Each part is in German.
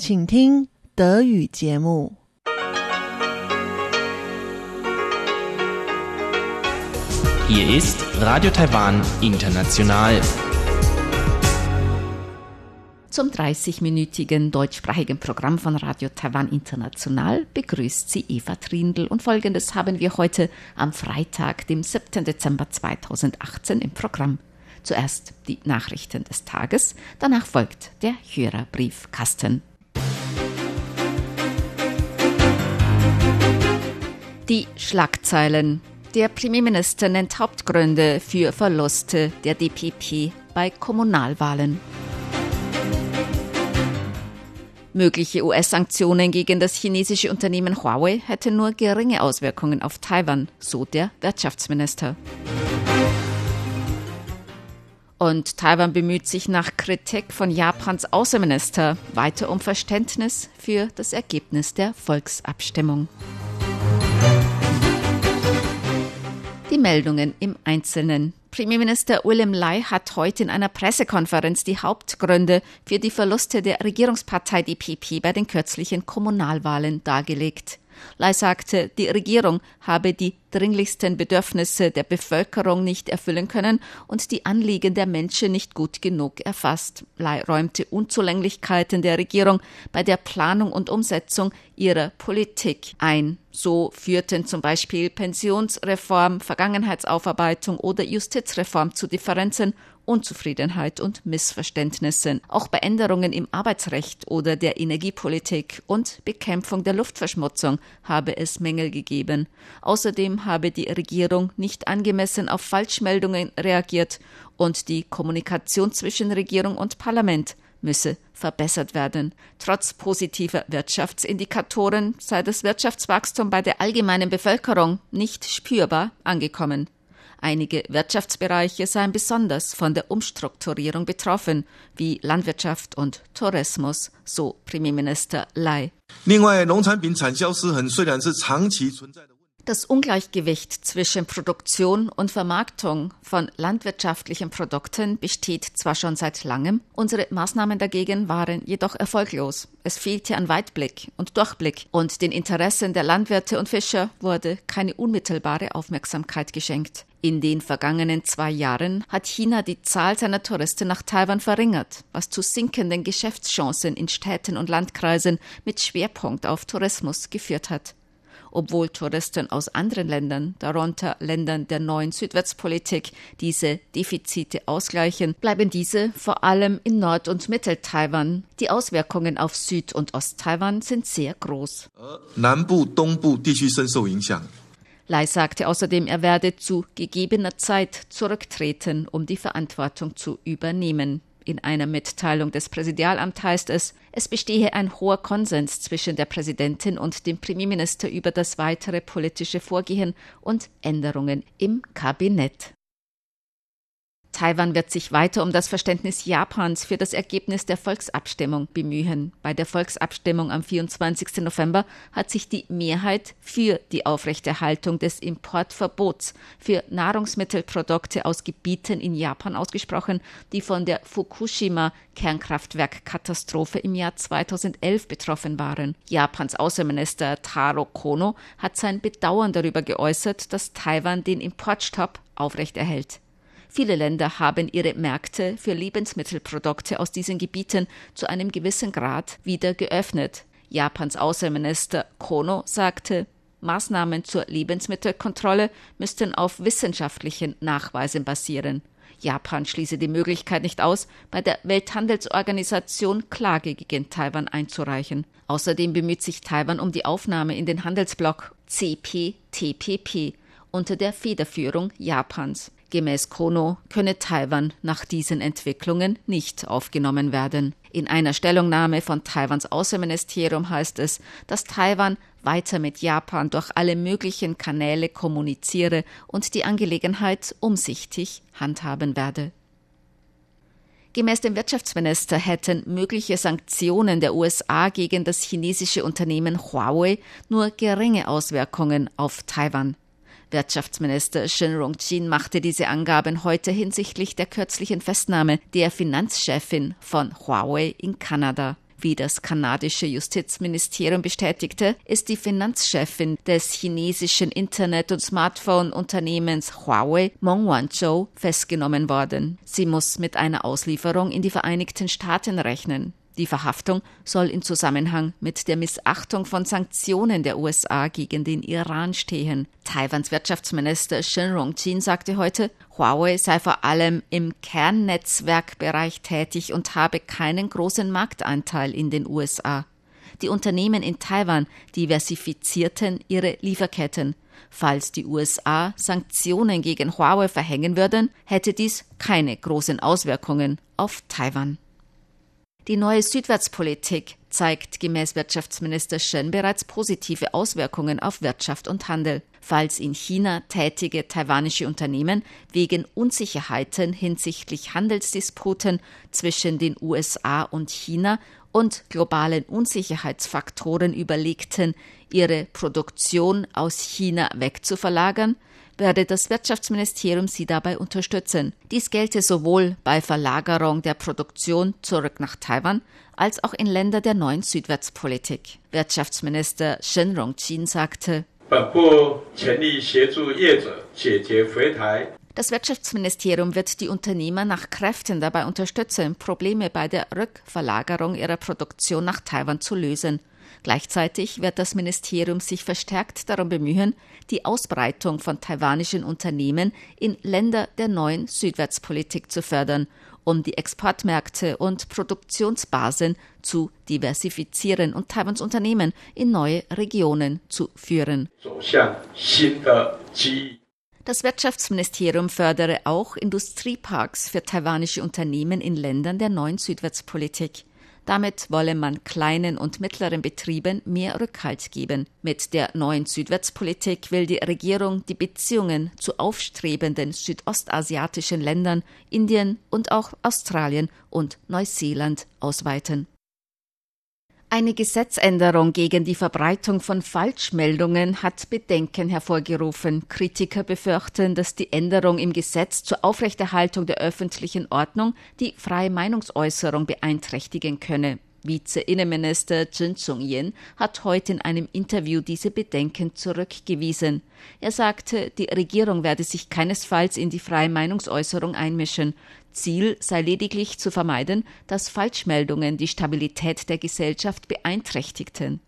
请听德语节目。Hier ist Radio Taiwan International. Zum 30-minütigen deutschsprachigen Programm von Radio Taiwan International begrüßt sie Eva Trindl und folgendes haben wir heute am Freitag, dem 7. Dezember 2018 im Programm. Zuerst die Nachrichten des Tages, danach folgt der Hörerbriefkasten. Die Schlagzeilen. Der Premierminister nennt Hauptgründe für Verluste der DPP bei Kommunalwahlen. Mögliche US-Sanktionen gegen das chinesische Unternehmen Huawei hätten nur geringe Auswirkungen auf Taiwan, so der Wirtschaftsminister. Und Taiwan bemüht sich nach Kritik von Japans Außenminister weiter um Verständnis für das Ergebnis der Volksabstimmung. Meldungen im Einzelnen. Premierminister William Lai hat heute in einer Pressekonferenz die Hauptgründe für die Verluste der Regierungspartei DPP bei den kürzlichen Kommunalwahlen dargelegt. Lai sagte, die Regierung habe die dringlichsten Bedürfnisse der Bevölkerung nicht erfüllen können und die Anliegen der Menschen nicht gut genug erfasst. Räumte Unzulänglichkeiten der Regierung bei der Planung und Umsetzung ihrer Politik ein. So führten zum Beispiel Pensionsreform, Vergangenheitsaufarbeitung oder Justizreform zu Differenzen Unzufriedenheit und Missverständnissen. Auch bei Änderungen im Arbeitsrecht oder der Energiepolitik und Bekämpfung der Luftverschmutzung habe es Mängel gegeben. Außerdem habe die Regierung nicht angemessen auf Falschmeldungen reagiert und die Kommunikation zwischen Regierung und Parlament müsse verbessert werden. Trotz positiver Wirtschaftsindikatoren sei das Wirtschaftswachstum bei der allgemeinen Bevölkerung nicht spürbar angekommen. Einige Wirtschaftsbereiche seien besonders von der Umstrukturierung betroffen, wie Landwirtschaft und Tourismus, so Premierminister Lai. 另外，农产品产销失衡虽然是长期存在的。 Das Ungleichgewicht zwischen Produktion und Vermarktung von landwirtschaftlichen Produkten besteht zwar schon seit langem, unsere Maßnahmen dagegen waren jedoch erfolglos. Es fehlte an Weitblick und Durchblick und den Interessen der Landwirte und Fischer wurde keine unmittelbare Aufmerksamkeit geschenkt. In den vergangenen zwei Jahren hat China die Zahl seiner Touristen nach Taiwan verringert, was zu sinkenden Geschäftschancen in Städten und Landkreisen mit Schwerpunkt auf Tourismus geführt hat obwohl Touristen aus anderen Ländern, darunter Ländern der neuen Südwestpolitik, diese Defizite ausgleichen, bleiben diese vor allem in Nord- und Mittel-Taiwan. Die Auswirkungen auf Süd- und Ost-Taiwan sind sehr groß. Lai sagte außerdem, er werde zu gegebener Zeit zurücktreten, um die Verantwortung zu übernehmen. In einer Mitteilung des Präsidialamts heißt es, es bestehe ein hoher Konsens zwischen der Präsidentin und dem Premierminister über das weitere politische Vorgehen und Änderungen im Kabinett. Taiwan wird sich weiter um das Verständnis Japans für das Ergebnis der Volksabstimmung bemühen. Bei der Volksabstimmung am 24. November hat sich die Mehrheit für die Aufrechterhaltung des Importverbots für Nahrungsmittelprodukte aus Gebieten in Japan ausgesprochen, die von der Fukushima-Kernkraftwerkkatastrophe im Jahr 2011 betroffen waren. Japans Außenminister Taro Kono hat sein Bedauern darüber geäußert, dass Taiwan den Importstopp aufrechterhält. Viele Länder haben ihre Märkte für Lebensmittelprodukte aus diesen Gebieten zu einem gewissen Grad wieder geöffnet. Japans Außenminister Kono sagte, Maßnahmen zur Lebensmittelkontrolle müssten auf wissenschaftlichen Nachweisen basieren. Japan schließe die Möglichkeit nicht aus, bei der Welthandelsorganisation Klage gegen Taiwan einzureichen. Außerdem bemüht sich Taiwan um die Aufnahme in den Handelsblock CPTPP unter der Federführung Japans. Gemäß Kono könne Taiwan nach diesen Entwicklungen nicht aufgenommen werden. In einer Stellungnahme von Taiwans Außenministerium heißt es, dass Taiwan weiter mit Japan durch alle möglichen Kanäle kommuniziere und die Angelegenheit umsichtig handhaben werde. Gemäß dem Wirtschaftsminister hätten mögliche Sanktionen der USA gegen das chinesische Unternehmen Huawei nur geringe Auswirkungen auf Taiwan. Wirtschaftsminister Shin Rong-jin machte diese Angaben heute hinsichtlich der kürzlichen Festnahme der Finanzchefin von Huawei in Kanada. Wie das kanadische Justizministerium bestätigte, ist die Finanzchefin des chinesischen Internet- und Smartphone-Unternehmens Huawei, Meng Wanzhou, festgenommen worden. Sie muss mit einer Auslieferung in die Vereinigten Staaten rechnen. Die Verhaftung soll in Zusammenhang mit der Missachtung von Sanktionen der USA gegen den Iran stehen. Taiwans Wirtschaftsminister Shen Rongjin sagte heute, Huawei sei vor allem im Kernnetzwerkbereich tätig und habe keinen großen Marktanteil in den USA. Die Unternehmen in Taiwan diversifizierten ihre Lieferketten. Falls die USA Sanktionen gegen Huawei verhängen würden, hätte dies keine großen Auswirkungen auf Taiwan. Die neue Südwärtspolitik zeigt gemäß Wirtschaftsminister Shen bereits positive Auswirkungen auf Wirtschaft und Handel. Falls in China tätige taiwanische Unternehmen wegen Unsicherheiten hinsichtlich Handelsdisputen zwischen den USA und China und globalen Unsicherheitsfaktoren überlegten, ihre Produktion aus China wegzuverlagern, werde das Wirtschaftsministerium sie dabei unterstützen. Dies gelte sowohl bei Verlagerung der Produktion zurück nach Taiwan als auch in Länder der neuen Südwärtspolitik. Wirtschaftsminister Shen Rongqin sagte, das Wirtschaftsministerium wird die Unternehmer nach Kräften dabei unterstützen, Probleme bei der Rückverlagerung ihrer Produktion nach Taiwan zu lösen. Gleichzeitig wird das Ministerium sich verstärkt darum bemühen, die Ausbreitung von taiwanischen Unternehmen in Länder der neuen Südwärtspolitik zu fördern, um die Exportmärkte und Produktionsbasen zu diversifizieren und Taiwans Unternehmen in neue Regionen zu führen. Das Wirtschaftsministerium fördere auch Industrieparks für taiwanische Unternehmen in Ländern der neuen Südwärtspolitik. Damit wolle man kleinen und mittleren Betrieben mehr Rückhalt geben. Mit der neuen Südwärtspolitik will die Regierung die Beziehungen zu aufstrebenden südostasiatischen Ländern, Indien und auch Australien und Neuseeland ausweiten. Eine Gesetzänderung gegen die Verbreitung von Falschmeldungen hat Bedenken hervorgerufen. Kritiker befürchten, dass die Änderung im Gesetz zur Aufrechterhaltung der öffentlichen Ordnung die freie Meinungsäußerung beeinträchtigen könne. Vize-Innenminister Chen Zhong-yen hat heute in einem Interview diese Bedenken zurückgewiesen. Er sagte, die Regierung werde sich keinesfalls in die freie Meinungsäußerung einmischen. Ziel sei lediglich zu vermeiden, dass Falschmeldungen die Stabilität der Gesellschaft beeinträchtigten.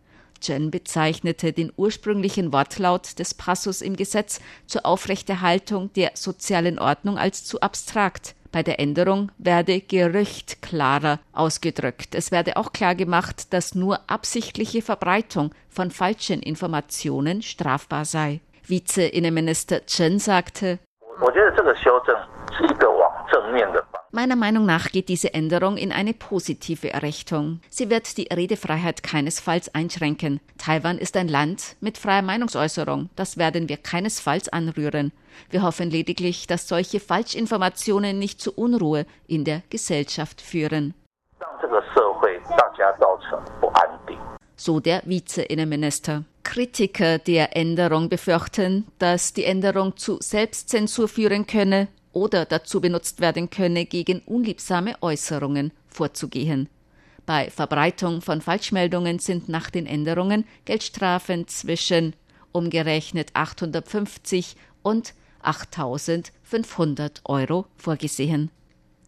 Chen bezeichnete den ursprünglichen Wortlaut des Passus im Gesetz zur Aufrechterhaltung der sozialen Ordnung als zu abstrakt. Bei der Änderung werde Gerücht klarer ausgedrückt. Es werde auch klar gemacht, dass nur absichtliche Verbreitung von falschen Informationen strafbar sei. Vize-Innenminister Chen sagte, Meiner Meinung nach geht diese Änderung in eine positive Richtung. Sie wird die Redefreiheit keinesfalls einschränken. Taiwan ist ein Land mit freier Meinungsäußerung. Das werden wir keinesfalls anrühren. Wir hoffen lediglich, dass solche Falschinformationen nicht zu Unruhe in der Gesellschaft führen. So der Vize-Innenminister. Kritiker der Änderung befürchten, dass die Änderung zu Selbstzensur führen könne oder dazu benutzt werden könne, gegen unliebsame Äußerungen vorzugehen. Bei Verbreitung von Falschmeldungen sind nach den Änderungen Geldstrafen zwischen umgerechnet 850 und 8500 Euro vorgesehen.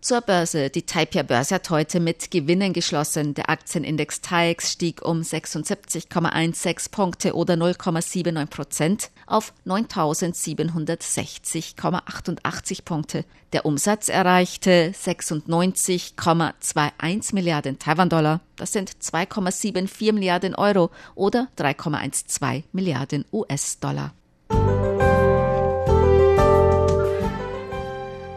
Zur Börse. Die Taipei-Börse hat heute mit Gewinnen geschlossen. Der Aktienindex TAIEX stieg um 76,16 Punkte oder 0,79 Prozent auf 9.760,88 Punkte. Der Umsatz erreichte 96,21 Milliarden Taiwan-Dollar. Das sind 2,74 Milliarden Euro oder 3,12 Milliarden US-Dollar.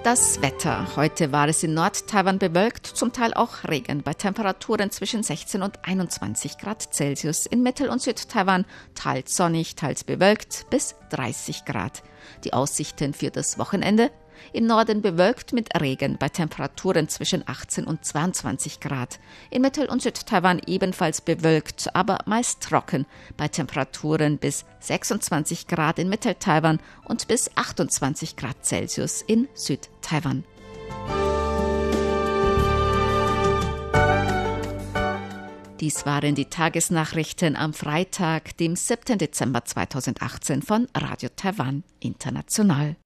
Das Wetter. Heute war es in Nord-Taiwan bewölkt, zum Teil auch Regen, bei Temperaturen zwischen 16 und 21 Grad Celsius. In Mittel- und Süd-Taiwan teils sonnig, teils bewölkt bis 30 Grad. Die Aussichten für das Wochenende im Norden bewölkt mit Regen bei Temperaturen zwischen 18 und 22 Grad. In Mittel- und Südtaiwan ebenfalls bewölkt, aber meist trocken bei Temperaturen bis 26 Grad in Mitteltaiwan und bis 28 Grad Celsius in Südtaiwan. Dies waren die Tagesnachrichten am Freitag, dem 7. Dezember 2018 von Radio Taiwan International.